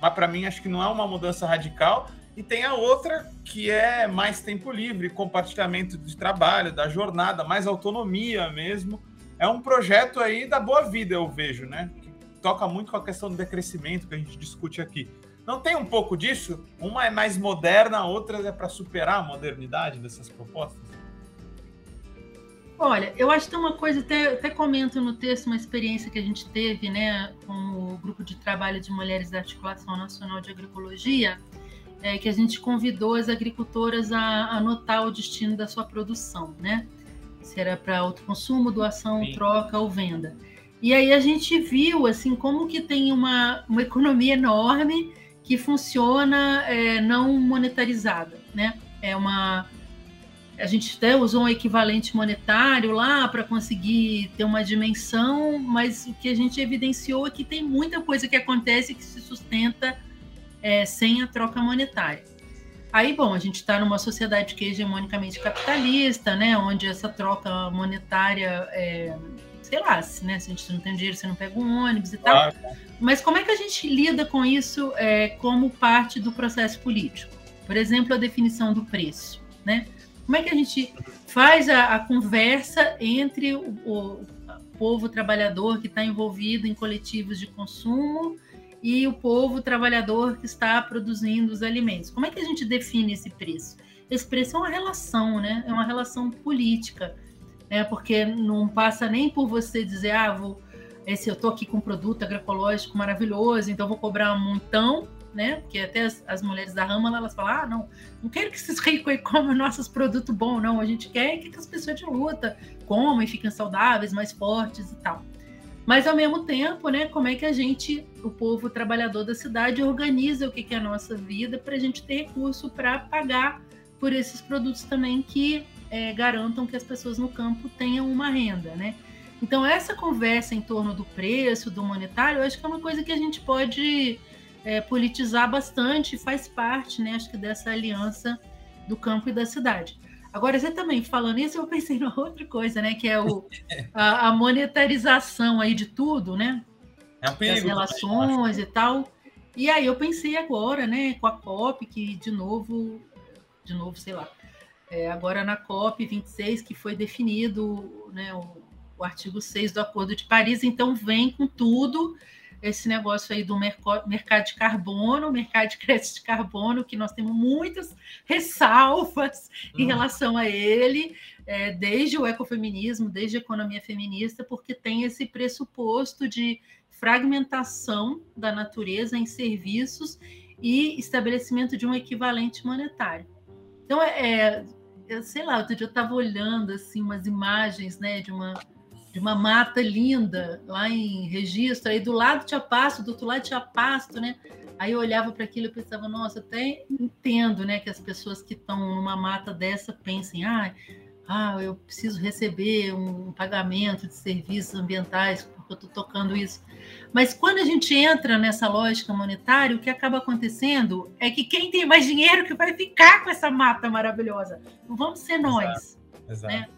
Mas para mim acho que não é uma mudança radical e tem a outra que é mais tempo livre, compartilhamento de trabalho, da jornada, mais autonomia mesmo. É um projeto aí da boa vida, eu vejo, né? toca muito com a questão do decrescimento que a gente discute aqui. Não tem um pouco disso? Uma é mais moderna, a outra é para superar a modernidade dessas propostas? Olha, eu acho que tem uma coisa, até, até comento no texto uma experiência que a gente teve né, com o grupo de trabalho de mulheres da Articulação Nacional de Agroecologia, é, que a gente convidou as agricultoras a anotar o destino da sua produção, né? Se era para autoconsumo, doação, Sim. troca ou venda. E aí a gente viu assim como que tem uma, uma economia enorme que funciona é, não monetarizada, né? É uma a gente até usou um equivalente monetário lá para conseguir ter uma dimensão, mas o que a gente evidenciou é que tem muita coisa que acontece que se sustenta é, sem a troca monetária. Aí, bom, a gente está numa sociedade que é hegemonicamente capitalista, né, onde essa troca monetária, é, sei lá, se, né, se a gente não tem dinheiro, você não pega um ônibus e tal. Mas como é que a gente lida com isso é, como parte do processo político? Por exemplo, a definição do preço, né? Como é que a gente faz a, a conversa entre o, o povo trabalhador que está envolvido em coletivos de consumo e o povo trabalhador que está produzindo os alimentos. Como é que a gente define esse preço? Esse preço é uma relação, né? É uma relação política, né? Porque não passa nem por você dizer, ah, vou, esse eu tô aqui com um produto agroecológico maravilhoso, então vou cobrar um montão, né? Porque até as, as mulheres da rama elas falam, ah, não, não quero que esses ricos comam nossos produtos bons, não. A gente quer que as pessoas de luta comam e fiquem saudáveis, mais fortes e tal. Mas ao mesmo tempo, né, como é que a gente, o povo trabalhador da cidade, organiza o que, que é a nossa vida para a gente ter recurso para pagar por esses produtos também que é, garantam que as pessoas no campo tenham uma renda, né? Então essa conversa em torno do preço, do monetário, eu acho que é uma coisa que a gente pode é, politizar bastante, faz parte, né? Acho que dessa aliança do campo e da cidade. Agora, você também falando isso, eu pensei numa outra coisa, né? Que é o, a, a monetarização aí de tudo, né? É um perigo. Das relações e tal. E aí eu pensei agora, né, com a COP, que de novo, de novo, sei lá, é, agora na COP 26, que foi definido né, o, o artigo 6 do Acordo de Paris, então vem com tudo esse negócio aí do mercado de carbono, mercado de crédito de carbono, que nós temos muitas ressalvas em hum. relação a ele, é, desde o ecofeminismo, desde a economia feminista, porque tem esse pressuposto de fragmentação da natureza em serviços e estabelecimento de um equivalente monetário. Então, é, é sei lá, outro dia eu estava olhando assim umas imagens né, de uma de uma mata linda lá em registro, aí do lado tinha pasto, do outro lado tinha pasto, né? Aí eu olhava para aquilo e pensava, nossa, até entendo, né, que as pessoas que estão numa mata dessa pensem, ah, ah, eu preciso receber um pagamento de serviços ambientais porque eu estou tocando isso. Mas quando a gente entra nessa lógica monetária, o que acaba acontecendo é que quem tem mais dinheiro que vai ficar com essa mata maravilhosa. Não vamos ser nós. Exato. Exato. Né?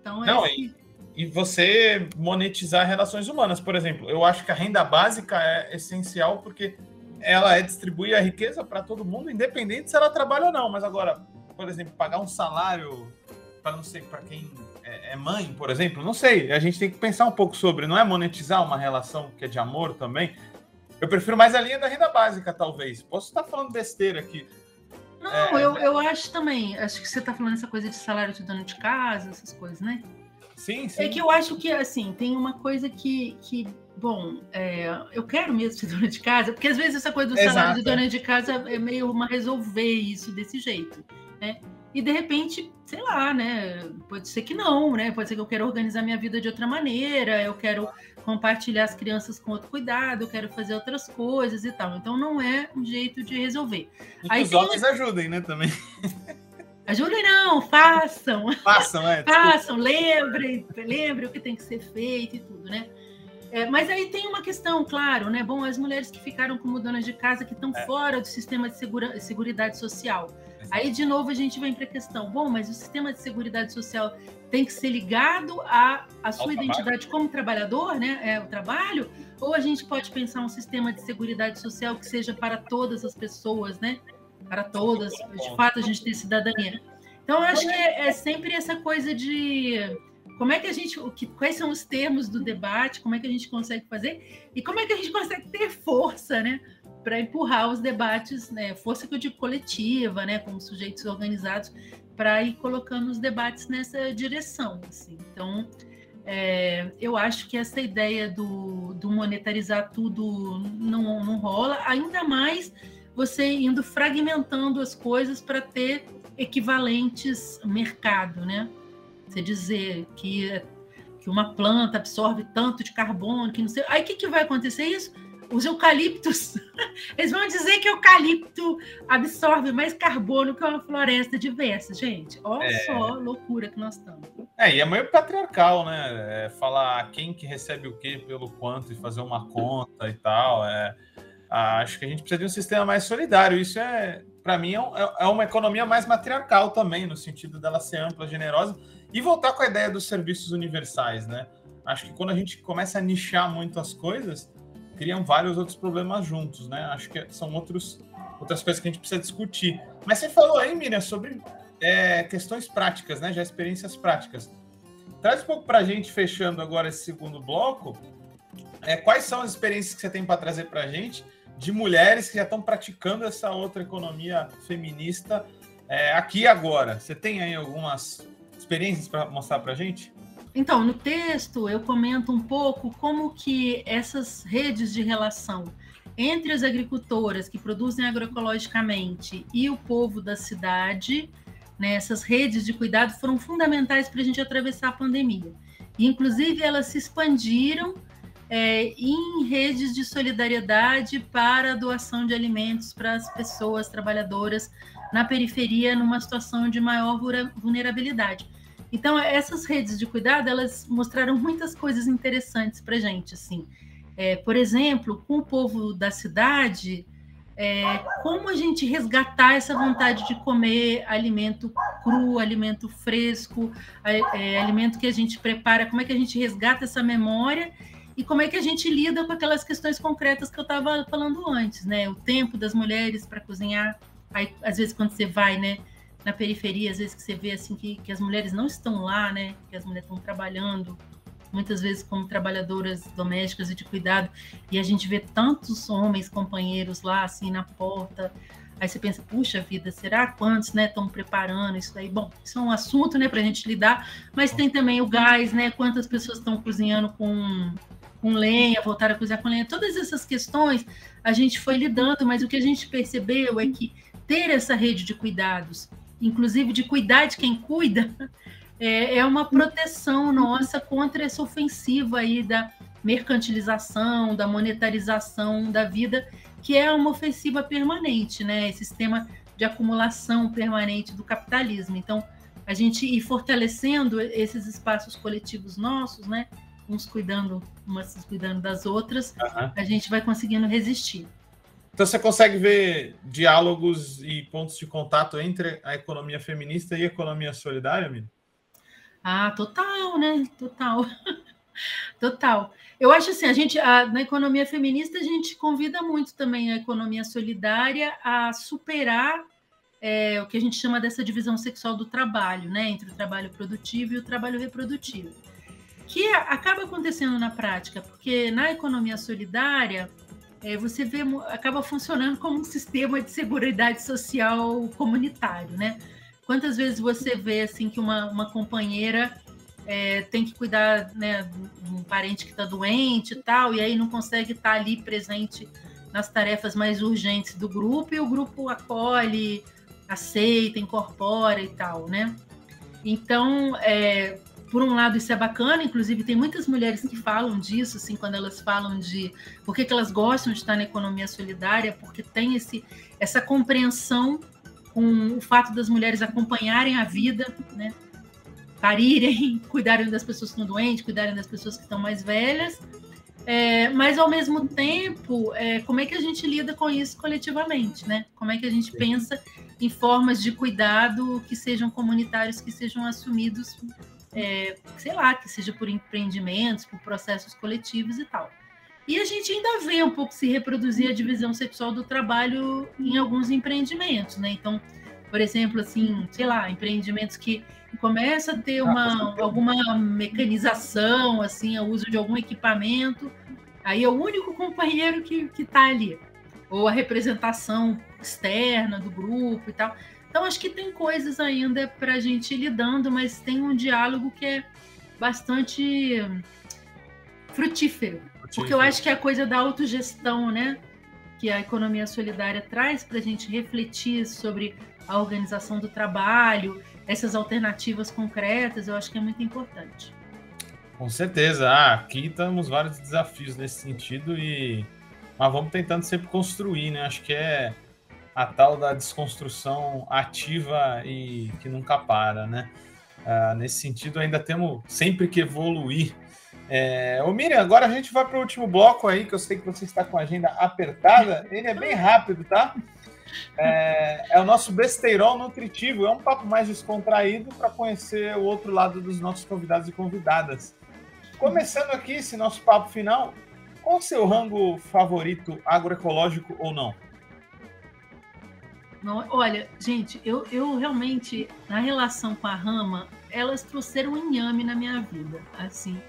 Então, é Não, assim e você monetizar relações humanas. Por exemplo, eu acho que a renda básica é essencial porque ela é distribuir a riqueza para todo mundo, independente se ela trabalha ou não. Mas agora, por exemplo, pagar um salário para não sei para quem é, é mãe, por exemplo, não sei. A gente tem que pensar um pouco sobre. Não é monetizar uma relação que é de amor também. Eu prefiro mais a linha da renda básica, talvez. Posso estar falando besteira aqui. Não, é, eu, eu acho também. Acho que você está falando essa coisa de salário de dono de casa, essas coisas, né? Sim, sim. É que eu acho que, assim, tem uma coisa que, que bom, é, eu quero mesmo ser dona de casa, porque às vezes essa coisa do salário de dona de casa é meio uma resolver isso desse jeito, né? E de repente, sei lá, né? Pode ser que não, né? Pode ser que eu quero organizar minha vida de outra maneira, eu quero compartilhar as crianças com outro cuidado, eu quero fazer outras coisas e tal. Então não é um jeito de resolver. E Aí os homens ajudem, né, também. Ajudem não, façam. Façam, é. façam, lembrem, lembrem o que tem que ser feito e tudo, né? É, mas aí tem uma questão, claro, né? Bom, as mulheres que ficaram como donas de casa que estão é. fora do sistema de segura, seguridade social. Aí, de novo, a gente vem para a questão: bom, mas o sistema de seguridade social tem que ser ligado à, à sua Ao identidade trabalho. como trabalhador, né? É o trabalho, ou a gente pode pensar um sistema de seguridade social que seja para todas as pessoas, né? para todas, de fato a gente tem cidadania. Então, eu acho que é, é sempre essa coisa de como é que a gente, o que, quais são os termos do debate, como é que a gente consegue fazer e como é que a gente consegue ter força, né, para empurrar os debates, né, força que eu digo coletiva, né, como sujeitos organizados, para ir colocando os debates nessa direção. Assim. Então, é, eu acho que essa ideia do, do monetarizar tudo não, não rola, ainda mais você indo fragmentando as coisas para ter equivalentes mercado, né? Você dizer que, que uma planta absorve tanto de carbono, que não sei. Aí o que, que vai acontecer isso? Os eucaliptos, eles vão dizer que eucalipto absorve mais carbono que uma floresta diversa, gente. Olha é... só a loucura que nós estamos. É, e é meio patriarcal, né? É falar quem que recebe o quê pelo quanto e fazer uma conta e tal. É, acho que a gente precisa de um sistema mais solidário. Isso é, para mim, é, é uma economia mais matriarcal também, no sentido dela ser ampla, generosa e voltar com a ideia dos serviços universais, né? Acho que quando a gente começa a nichar muito as coisas, criam vários outros problemas juntos, né? Acho que são outros, outras coisas que a gente precisa discutir. Mas você falou aí, Miriam, sobre é, questões práticas, né? Já experiências práticas. Traz um pouco para a gente, fechando agora esse segundo bloco, é, quais são as experiências que você tem para trazer para a gente de mulheres que já estão praticando essa outra economia feminista é, aqui e agora? Você tem aí algumas experiências para mostrar para a gente? Então, no texto eu comento um pouco como que essas redes de relação entre as agricultoras que produzem agroecologicamente e o povo da cidade, né, essas redes de cuidado foram fundamentais para a gente atravessar a pandemia. E, inclusive, elas se expandiram é, em redes de solidariedade para a doação de alimentos para as pessoas trabalhadoras na periferia, numa situação de maior vulnerabilidade. Então, essas redes de cuidado, elas mostraram muitas coisas interessantes para gente, assim. É, por exemplo, com o povo da cidade, é, como a gente resgatar essa vontade de comer alimento cru, alimento fresco, é, alimento que a gente prepara, como é que a gente resgata essa memória e como é que a gente lida com aquelas questões concretas que eu estava falando antes, né? O tempo das mulheres para cozinhar, aí, às vezes quando você vai, né? Na periferia, às vezes que você vê assim que, que as mulheres não estão lá, né? Que as mulheres estão trabalhando, muitas vezes como trabalhadoras domésticas e de cuidado, e a gente vê tantos homens companheiros lá assim na porta. Aí você pensa, puxa vida, será quantos, né, estão preparando isso aí? Bom, isso é um assunto, né, para a gente lidar, mas tem também o gás, né? Quantas pessoas estão cozinhando com, com lenha, voltaram a cozinhar com lenha? Todas essas questões a gente foi lidando, mas o que a gente percebeu é que ter essa rede de cuidados inclusive de cuidar de quem cuida, é, é uma proteção nossa contra essa ofensiva aí da mercantilização, da monetarização da vida, que é uma ofensiva permanente, né? Esse sistema de acumulação permanente do capitalismo. Então, a gente ir fortalecendo esses espaços coletivos nossos, né? Uns cuidando, umas cuidando das outras, uhum. a gente vai conseguindo resistir. Então você consegue ver diálogos e pontos de contato entre a economia feminista e a economia solidária, Miriam? Ah, total, né? Total. Total. Eu acho assim, a gente a, na economia feminista a gente convida muito também a economia solidária a superar é, o que a gente chama dessa divisão sexual do trabalho, né, entre o trabalho produtivo e o trabalho reprodutivo, que acaba acontecendo na prática, porque na economia solidária é, você vê, acaba funcionando como um sistema de segurança social comunitário, né? Quantas vezes você vê assim que uma, uma companheira é, tem que cuidar né, de um parente que está doente e tal, e aí não consegue estar tá ali presente nas tarefas mais urgentes do grupo, e o grupo acolhe, aceita, incorpora e tal, né? Então, é, por um lado, isso é bacana, inclusive tem muitas mulheres que falam disso, assim, quando elas falam de por que, que elas gostam de estar na economia solidária, porque tem esse, essa compreensão com o fato das mulheres acompanharem a vida, né? parirem, cuidarem das pessoas que estão doentes, cuidarem das pessoas que estão mais velhas, é, mas ao mesmo tempo, é, como é que a gente lida com isso coletivamente, né? Como é que a gente pensa em formas de cuidado que sejam comunitários, que sejam assumidos é, sei lá, que seja por empreendimentos, por processos coletivos e tal. E a gente ainda vê um pouco se reproduzir a divisão sexual do trabalho em alguns empreendimentos, né? Então, por exemplo, assim, sei lá, empreendimentos que começa a ter uma, alguma mecanização, assim, o uso de algum equipamento, aí é o único companheiro que está ali, ou a representação externa do grupo e tal. Então, acho que tem coisas ainda para a gente ir lidando, mas tem um diálogo que é bastante frutífero, porque eu acho que é a coisa da autogestão, né? Que a economia solidária traz para a gente refletir sobre a organização do trabalho, essas alternativas concretas, eu acho que é muito importante. Com certeza. Ah, aqui estamos vários desafios nesse sentido e mas vamos tentando sempre construir, né? Acho que é a tal da desconstrução ativa e que nunca para, né? Ah, nesse sentido, ainda temos sempre que evoluir. É... Ô Miriam, agora a gente vai para o último bloco aí, que eu sei que você está com a agenda apertada. Ele é bem rápido, tá? É, é, o nosso besteirol nutritivo, é um papo mais descontraído para conhecer o outro lado dos nossos convidados e convidadas. Começando aqui esse nosso papo final, qual o seu rango favorito, agroecológico ou não? Não olha, gente, eu, eu realmente, na relação com a rama, elas trouxeram um inhame na minha vida, assim.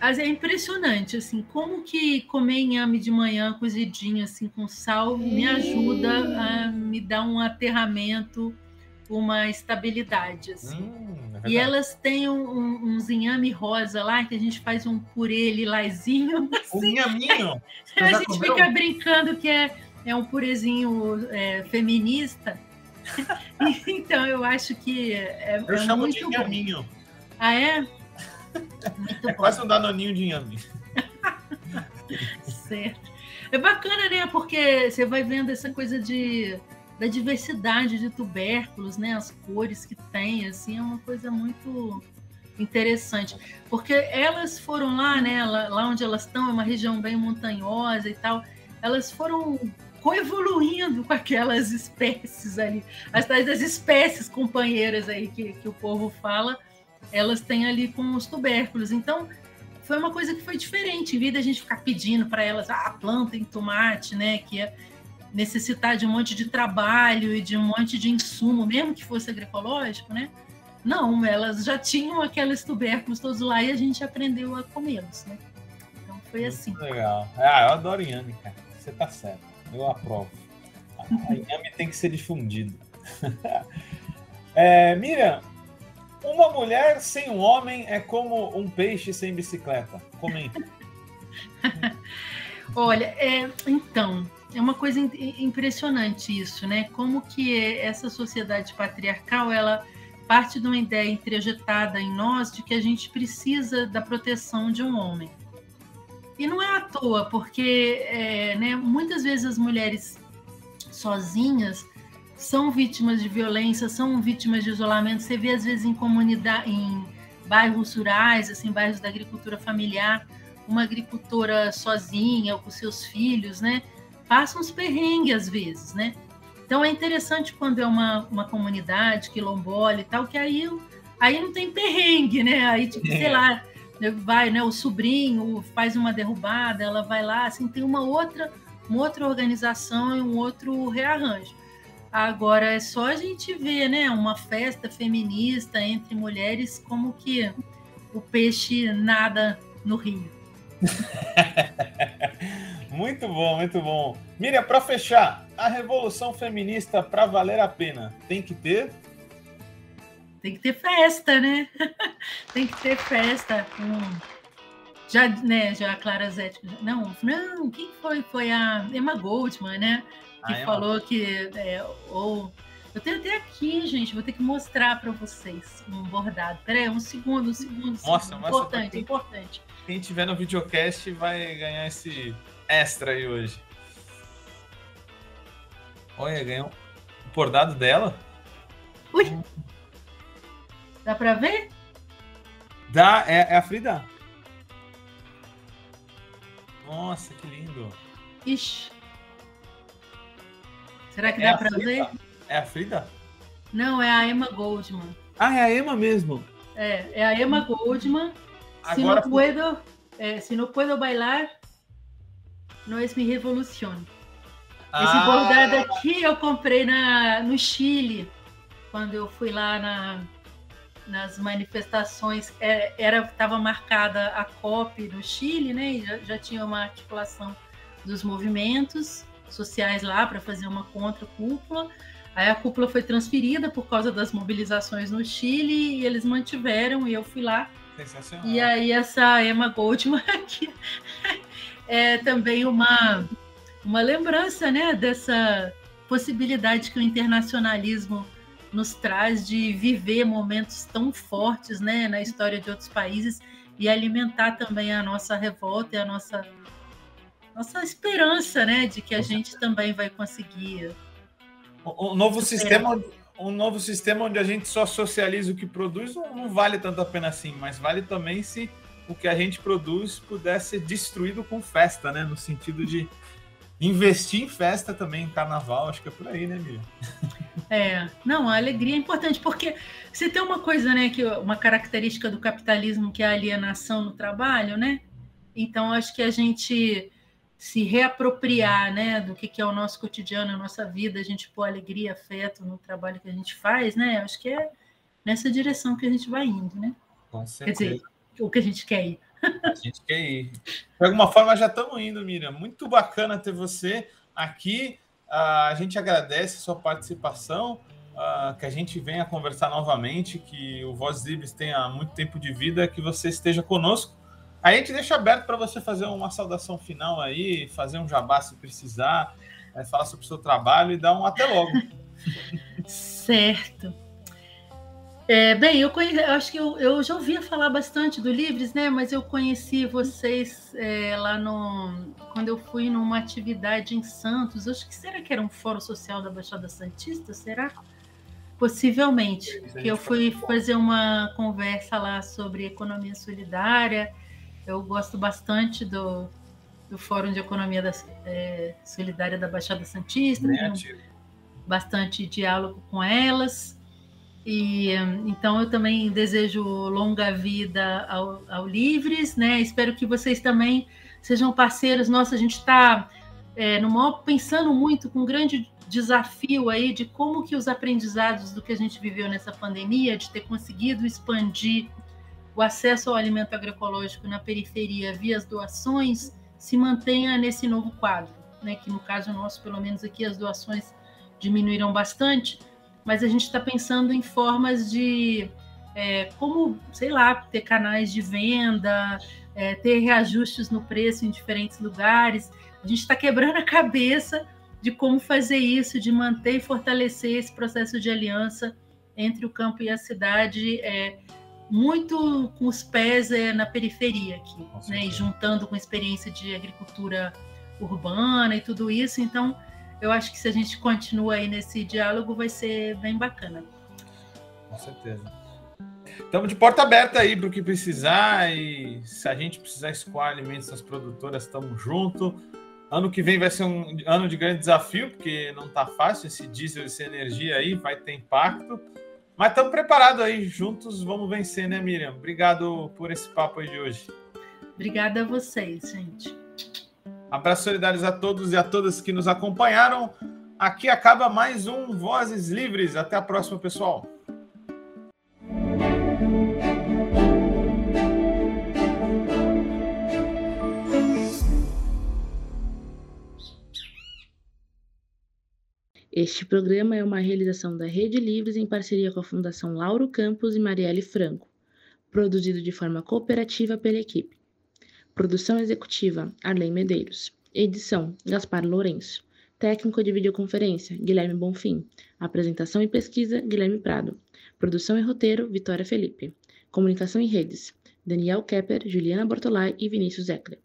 Mas é impressionante, assim, como que comer inhame de manhã cozidinho, assim, com sal, me ajuda a me dar um aterramento, uma estabilidade, assim. Hum, é e elas têm um, um, uns inhame rosa lá, que a gente faz um purê lilazinho. Assim. Um inhaminho? a gente fica brincando que é, é um purezinho é, feminista. então, eu acho que é, eu é chamo muito de inhaminho. Bom. Ah, é? Muito é quase um danoninho de inhame. certo. É bacana, né? Porque você vai vendo essa coisa de da diversidade de tubérculos, né? As cores que tem, assim, é uma coisa muito interessante. Porque elas foram lá, né? Lá onde elas estão, é uma região bem montanhosa e tal. Elas foram coevoluindo com aquelas espécies ali, as tais das espécies companheiras aí que, que o povo fala elas têm ali com os tubérculos. Então, foi uma coisa que foi diferente. Em vez da gente ficar pedindo para elas, ah, plantem tomate, né? Que é necessitar de um monte de trabalho e de um monte de insumo, mesmo que fosse agroecológico, né? Não, elas já tinham aqueles tubérculos todos lá e a gente aprendeu a comê-los, né? Então foi assim. Legal. Ah, eu adoro inhame, cara. Você tá certo. Eu aprovo. A inhame tem que ser difundido. é, Miriam, uma mulher sem um homem é como um peixe sem bicicleta. Comenta. Olha, é, então, é uma coisa impressionante isso, né? Como que essa sociedade patriarcal, ela parte de uma ideia introjetada em nós de que a gente precisa da proteção de um homem. E não é à toa, porque é, né, muitas vezes as mulheres sozinhas são vítimas de violência, são vítimas de isolamento. Você vê às vezes em comunidade, em bairros rurais, assim, bairros da agricultura familiar, uma agricultora sozinha ou com seus filhos, né? Passa uns perrengues às vezes, né? Então é interessante quando é uma, uma comunidade quilombola e tal, que aí, aí não tem perrengue, né? Aí, tipo, é. sei lá, vai, né? O sobrinho faz uma derrubada, ela vai lá, assim, tem uma outra, uma outra organização e um outro rearranjo. Agora é só a gente ver, né, uma festa feminista entre mulheres, como que o peixe nada no rio. muito bom, muito bom. Miriam, para fechar, a revolução feminista para valer a pena tem que ter? Tem que ter festa, né? tem que ter festa. Hum. Já, né, já a Clara Zete. Não, não, quem foi? Foi a Emma Goldman, né? que ah, falou que é, ou eu tenho até aqui, gente, vou ter que mostrar para vocês um bordado. Peraí, um segundo, um segundo. Nossa, segundo. Importante, quem, importante. Quem tiver no videocast vai ganhar esse extra aí hoje. Olha, ganhou o bordado dela. Ui! Dá para ver? Dá, é, é a Frida. Nossa, que lindo. Ixi. Será que é dá para ver? É a Frida? Não, é a Emma Goldman. Ah, é a Emma mesmo? É, é a Emma Goldman. Se Agora... não puedo, é, se não puedo bailar, não es mi revolución. Ah. Esse bordado aqui eu comprei na, no Chile, quando eu fui lá na, nas manifestações. É, era estava marcada a COP no Chile, né? E já, já tinha uma articulação dos movimentos sociais lá para fazer uma contra-cúpula. Aí a cúpula foi transferida por causa das mobilizações no Chile e eles mantiveram e eu fui lá. Sensacional. E aí essa Emma Goldman aqui é também uma uma lembrança, né, dessa possibilidade que o internacionalismo nos traz de viver momentos tão fortes, né, na história de outros países e alimentar também a nossa revolta e a nossa nossa esperança, né, de que a gente também vai conseguir um novo sistema um novo sistema onde a gente só socializa o que produz não, vale tanto a pena assim, mas vale também se o que a gente produz puder ser destruído com festa, né? No sentido de investir em festa também, em carnaval, acho que é por aí, né, Miriam? É, não, a alegria é importante, porque se tem uma coisa, né, que uma característica do capitalismo que é a alienação no trabalho, né? Então acho que a gente se reapropriar, né, do que, que é o nosso cotidiano, a nossa vida, a gente pôr alegria, afeto no trabalho que a gente faz, né? Acho que é nessa direção que a gente vai indo, né? Com certeza. Quer dizer, o que a gente quer ir. A gente quer ir. De alguma forma já estamos indo, Miriam. Muito bacana ter você aqui. a gente agradece a sua participação, que a gente venha conversar novamente, que o Voz Livres tenha muito tempo de vida, que você esteja conosco. A gente deixa aberto para você fazer uma saudação final aí, fazer um jabá se precisar, é, falar sobre o seu trabalho e dar um até logo. certo. É, bem, eu, conhe... eu acho que eu, eu, já ouvia falar bastante do Livres, né? Mas eu conheci vocês é, lá no. Quando eu fui numa atividade em Santos. Acho que será que era um fórum social da Baixada Santista? Será? Possivelmente. Que eu fui fazer uma conversa lá sobre economia solidária. Eu gosto bastante do, do Fórum de Economia da, é, Solidária da Baixada Santista. Bastante diálogo com elas. E então eu também desejo longa vida ao, ao Livres, né? Espero que vocês também sejam parceiros. Nossa, a gente está é, pensando muito com um grande desafio aí de como que os aprendizados do que a gente viveu nessa pandemia, de ter conseguido expandir o acesso ao alimento agroecológico na periferia via as doações, se mantenha nesse novo quadro, né? Que no caso nosso, pelo menos aqui, as doações diminuíram bastante mas a gente está pensando em formas de é, como, sei lá, ter canais de venda, é, ter reajustes no preço em diferentes lugares. A gente está quebrando a cabeça de como fazer isso, de manter e fortalecer esse processo de aliança entre o campo e a cidade, é, muito com os pés é, na periferia aqui, né, e juntando com a experiência de agricultura urbana e tudo isso. Então, eu acho que se a gente continua aí nesse diálogo, vai ser bem bacana. Com certeza. Estamos de porta aberta aí para o que precisar e se a gente precisar escoar alimentos das produtoras, estamos junto. Ano que vem vai ser um ano de grande desafio, porque não está fácil esse diesel, essa energia aí, vai ter impacto. Mas estamos preparados aí, juntos vamos vencer, né, Miriam? Obrigado por esse papo aí de hoje. Obrigada a vocês, gente. Abraços solidários a todos e a todas que nos acompanharam. Aqui acaba mais um Vozes Livres. Até a próxima, pessoal. Este programa é uma realização da Rede Livres em parceria com a Fundação Lauro Campos e Marielle Franco, produzido de forma cooperativa pela equipe. Produção executiva: Arlene Medeiros. Edição: Gaspar Lourenço. Técnico de videoconferência: Guilherme Bonfim. Apresentação e pesquisa: Guilherme Prado. Produção e roteiro: Vitória Felipe. Comunicação em redes: Daniel Kepper, Juliana Bortolai e Vinícius Eckler.